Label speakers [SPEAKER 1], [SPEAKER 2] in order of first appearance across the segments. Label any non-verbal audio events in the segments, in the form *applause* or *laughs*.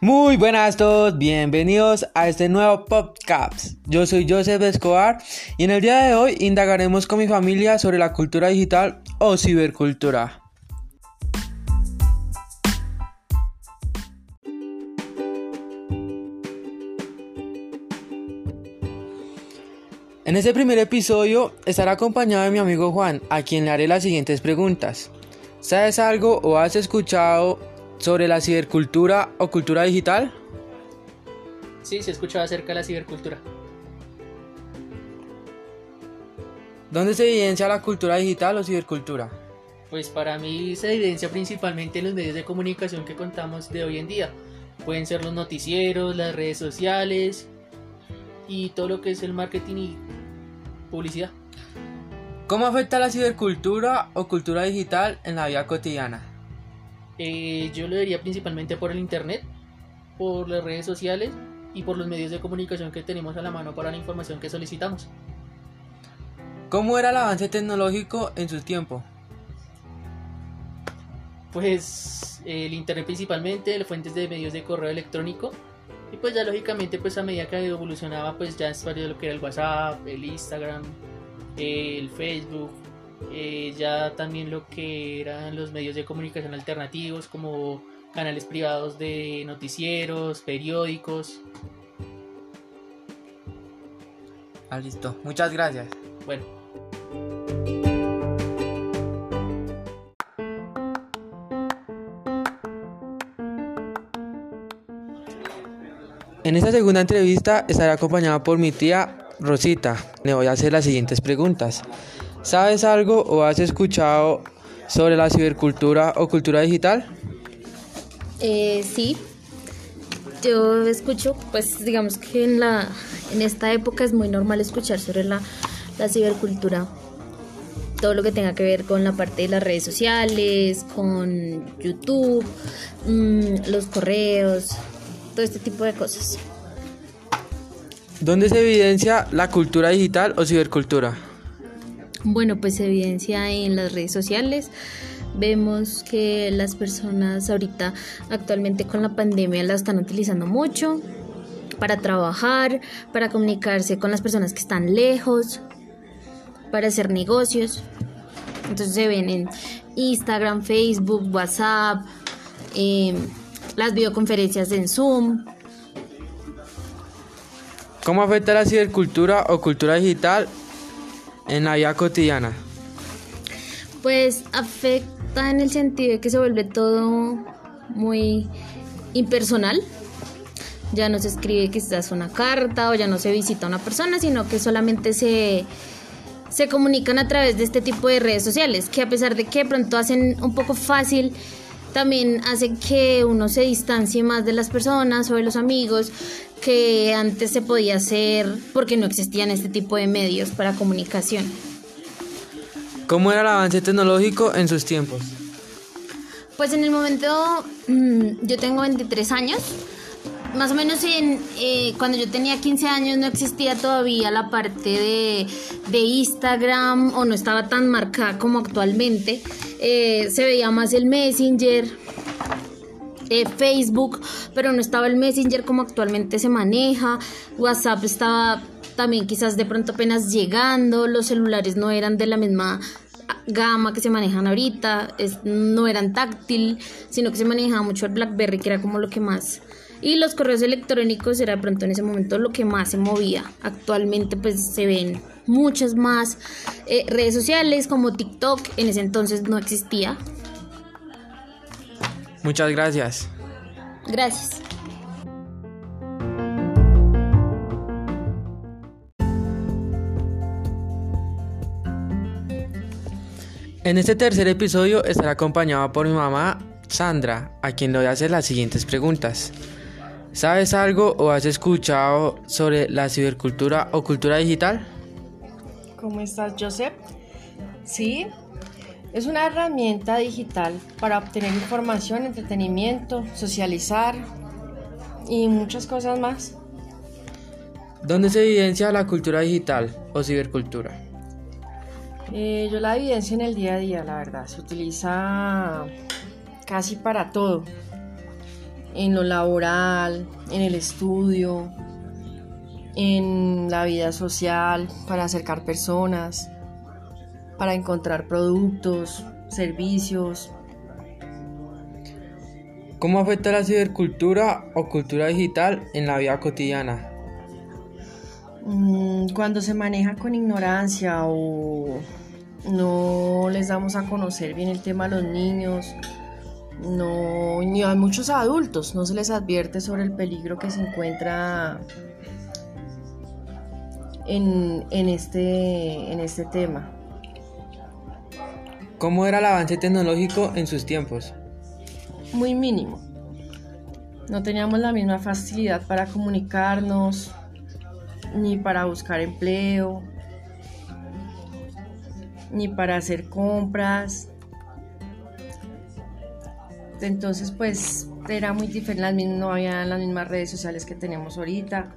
[SPEAKER 1] Muy buenas a todos, bienvenidos a este nuevo podcast. Yo soy Joseph Escobar y en el día de hoy indagaremos con mi familia sobre la cultura digital o cibercultura. En este primer episodio estaré acompañado de mi amigo Juan, a quien le haré las siguientes preguntas. ¿Sabes algo o has escuchado sobre la cibercultura o cultura digital?
[SPEAKER 2] Sí, se ha escuchado acerca de la cibercultura.
[SPEAKER 1] ¿Dónde se evidencia la cultura digital o cibercultura?
[SPEAKER 2] Pues para mí se evidencia principalmente en los medios de comunicación que contamos de hoy en día. Pueden ser los noticieros, las redes sociales y todo lo que es el marketing y publicidad.
[SPEAKER 1] ¿Cómo afecta la cibercultura o cultura digital en la vida cotidiana?
[SPEAKER 2] Eh, yo lo diría principalmente por el internet, por las redes sociales y por los medios de comunicación que tenemos a la mano para la información que solicitamos.
[SPEAKER 1] ¿Cómo era el avance tecnológico en su tiempo?
[SPEAKER 2] Pues el internet principalmente, las fuentes de medios de correo electrónico y pues ya lógicamente pues a medida que evolucionaba pues ya es de lo que era el WhatsApp, el Instagram, el Facebook, eh, ya también lo que eran los medios de comunicación alternativos como canales privados de noticieros, periódicos.
[SPEAKER 1] Ah, listo. Muchas gracias.
[SPEAKER 2] Bueno.
[SPEAKER 1] En esta segunda entrevista estaré acompañada por mi tía Rosita. Le voy a hacer las siguientes preguntas. ¿Sabes algo o has escuchado sobre la cibercultura o cultura digital?
[SPEAKER 3] Eh, sí, yo escucho, pues digamos que en, la, en esta época es muy normal escuchar sobre la, la cibercultura, todo lo que tenga que ver con la parte de las redes sociales, con YouTube, mm, los correos, todo este tipo de cosas.
[SPEAKER 1] ¿Dónde se evidencia la cultura digital o cibercultura?
[SPEAKER 3] Bueno, pues se evidencia en las redes sociales. Vemos que las personas ahorita actualmente con la pandemia la están utilizando mucho para trabajar, para comunicarse con las personas que están lejos, para hacer negocios. Entonces se ven en Instagram, Facebook, WhatsApp, em, las videoconferencias en Zoom.
[SPEAKER 1] ¿Cómo afecta la cibercultura o cultura digital en la vida cotidiana?
[SPEAKER 3] Pues afecta en el sentido de que se vuelve todo muy impersonal. Ya no se escribe quizás una carta o ya no se visita a una persona, sino que solamente se, se comunican a través de este tipo de redes sociales, que a pesar de que pronto hacen un poco fácil, también hacen que uno se distancie más de las personas o de los amigos, que antes se podía hacer porque no existían este tipo de medios para comunicación.
[SPEAKER 1] ¿Cómo era el avance tecnológico en sus tiempos?
[SPEAKER 3] Pues en el momento, mm, yo tengo 23 años, más o menos en, eh, cuando yo tenía 15 años no existía todavía la parte de, de Instagram o no estaba tan marcada como actualmente. Eh, se veía más el Messenger, Facebook, pero no estaba el Messenger como actualmente se maneja, WhatsApp estaba también quizás de pronto apenas llegando, los celulares no eran de la misma gama que se manejan ahorita, no eran táctil, sino que se manejaba mucho el BlackBerry, que era como lo que más... Y los correos electrónicos era de pronto en ese momento lo que más se movía. Actualmente pues se ven muchas más eh, redes sociales como TikTok, en ese entonces no existía,
[SPEAKER 1] Muchas gracias.
[SPEAKER 3] Gracias.
[SPEAKER 1] En este tercer episodio estará acompañado por mi mamá Sandra, a quien le voy a hacer las siguientes preguntas. ¿Sabes algo o has escuchado sobre la cibercultura o cultura digital?
[SPEAKER 4] ¿Cómo estás, Joseph? Sí, es una herramienta digital para obtener información, entretenimiento, socializar y muchas cosas más.
[SPEAKER 1] ¿Dónde se evidencia la cultura digital o cibercultura?
[SPEAKER 4] Eh, yo la evidencio en el día a día, la verdad. Se utiliza casi para todo. en lo laboral, en el estudio, en la vida social, para acercar personas, para encontrar productos, servicios.
[SPEAKER 1] ¿Cómo afecta la cibercultura o cultura digital en la vida cotidiana?
[SPEAKER 4] Mm, cuando se maneja con ignorancia o no les damos a conocer bien el tema a los niños, no, ni a muchos adultos, no se les advierte sobre el peligro que se encuentra en, en, este, en este tema.
[SPEAKER 1] ¿Cómo era el avance tecnológico en sus tiempos?
[SPEAKER 4] Muy mínimo. No teníamos la misma facilidad para comunicarnos, ni para buscar empleo, ni para hacer compras. Entonces, pues era muy diferente, no había las mismas redes sociales que tenemos ahorita.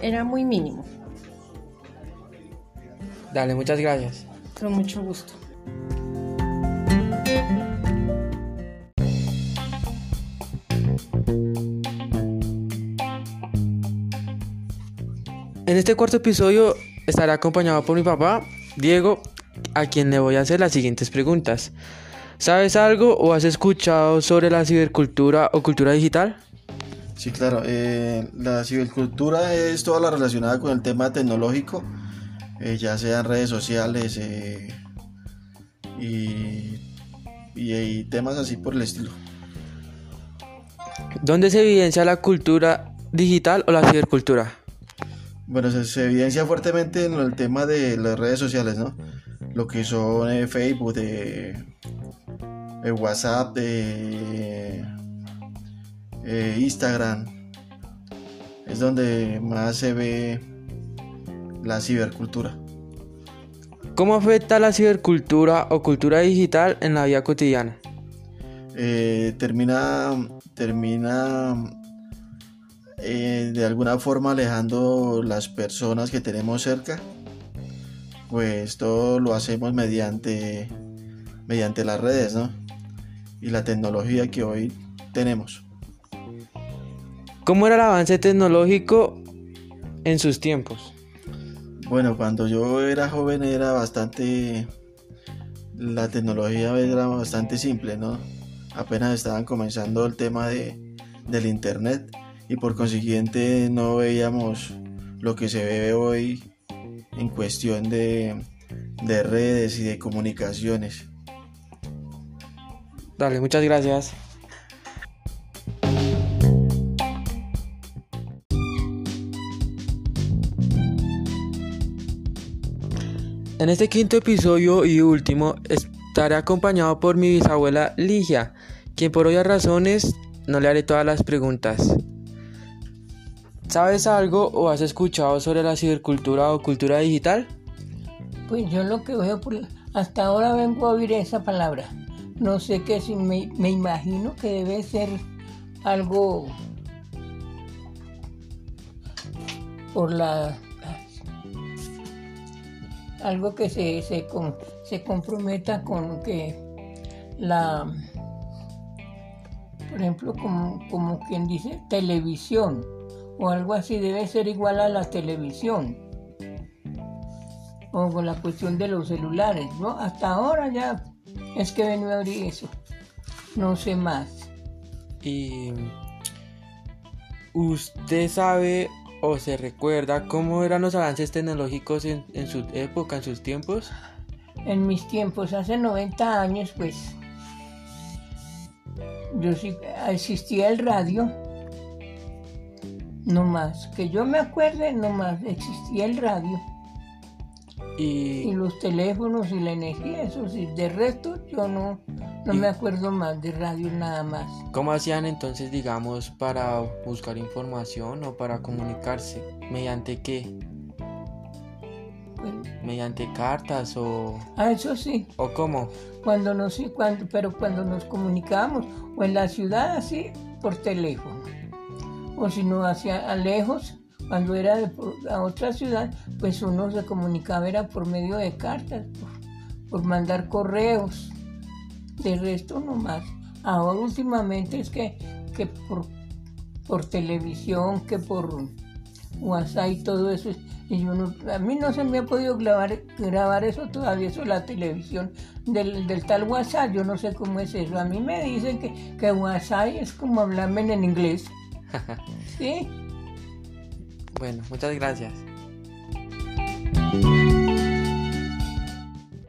[SPEAKER 4] Era muy mínimo.
[SPEAKER 1] Dale, muchas gracias.
[SPEAKER 4] Con mucho gusto.
[SPEAKER 1] En este cuarto episodio estaré acompañado por mi papá, Diego, a quien le voy a hacer las siguientes preguntas. ¿Sabes algo o has escuchado sobre la cibercultura o cultura digital?
[SPEAKER 5] Sí, claro. Eh, la cibercultura es toda la relacionada con el tema tecnológico, eh, ya sean redes sociales eh, y, y temas así por el estilo.
[SPEAKER 1] ¿Dónde se evidencia la cultura digital o la cibercultura?
[SPEAKER 5] Bueno, se, evidencia fuertemente en el tema de las redes sociales, ¿no? Lo que son eh, Facebook, de, WhatsApp, de eh, Instagram. Es donde más se ve la cibercultura.
[SPEAKER 1] ¿Cómo afecta la cibercultura o cultura digital en la vida cotidiana?
[SPEAKER 5] Eh, termina, termina eh, de alguna forma alejando las personas que tenemos cerca, pues todo lo hacemos mediante, mediante las redes ¿no? y la tecnología que hoy tenemos.
[SPEAKER 1] ¿Cómo era el avance tecnológico en sus tiempos?
[SPEAKER 5] Bueno, cuando yo era joven era bastante... La tecnología era bastante simple, ¿no? Apenas estaban comenzando el tema de, del internet y por consiguiente no veíamos lo que se ve hoy en cuestión de, de redes y de comunicaciones.
[SPEAKER 1] Dale, muchas gracias. En este quinto episodio y último estaré acompañado por mi bisabuela Ligia, quien por obvias razones no le haré todas las preguntas. ¿Sabes algo o has escuchado sobre la cibercultura o cultura digital?
[SPEAKER 6] Pues yo lo que veo, por, hasta ahora vengo a oír esa palabra. No sé qué, si me, me imagino que debe ser algo por la algo que se, se, se comprometa con que la por ejemplo como, como quien dice televisión o algo así debe ser igual a la televisión o con la cuestión de los celulares, ¿no? Hasta ahora ya es que vengo a abrir eso, no sé más.
[SPEAKER 1] ¿Y usted sabe o se recuerda cómo eran los avances tecnológicos en, en su época, en sus tiempos?
[SPEAKER 6] En mis tiempos, hace 90 años, pues, yo sí, existía el radio no más. Que yo me acuerde, no más. Existía el radio. Y... los teléfonos y la energía, eso sí. De resto, yo no, no me acuerdo más de radio nada más.
[SPEAKER 1] ¿Cómo hacían entonces, digamos, para buscar información o para comunicarse? ¿Mediante qué? ¿Mediante cartas o...?
[SPEAKER 6] Ah, eso sí.
[SPEAKER 1] ¿O cómo?
[SPEAKER 6] Cuando nos, cuando, pero cuando nos comunicábamos, o en la ciudad así, por teléfono o si no hacia lejos, cuando era de, a otra ciudad, pues uno se comunicaba era por medio de cartas, por, mandar correos, de resto no más. Ahora últimamente es que, que por, por televisión, que por WhatsApp y todo eso. Y yo no- a mí no se me ha podido grabar, grabar eso todavía, eso la televisión del, del tal WhatsApp, yo no sé cómo es eso. A mí me dicen que, que WhatsApp es como hablarme en inglés. *laughs* ¿Sí?
[SPEAKER 1] Bueno, muchas gracias.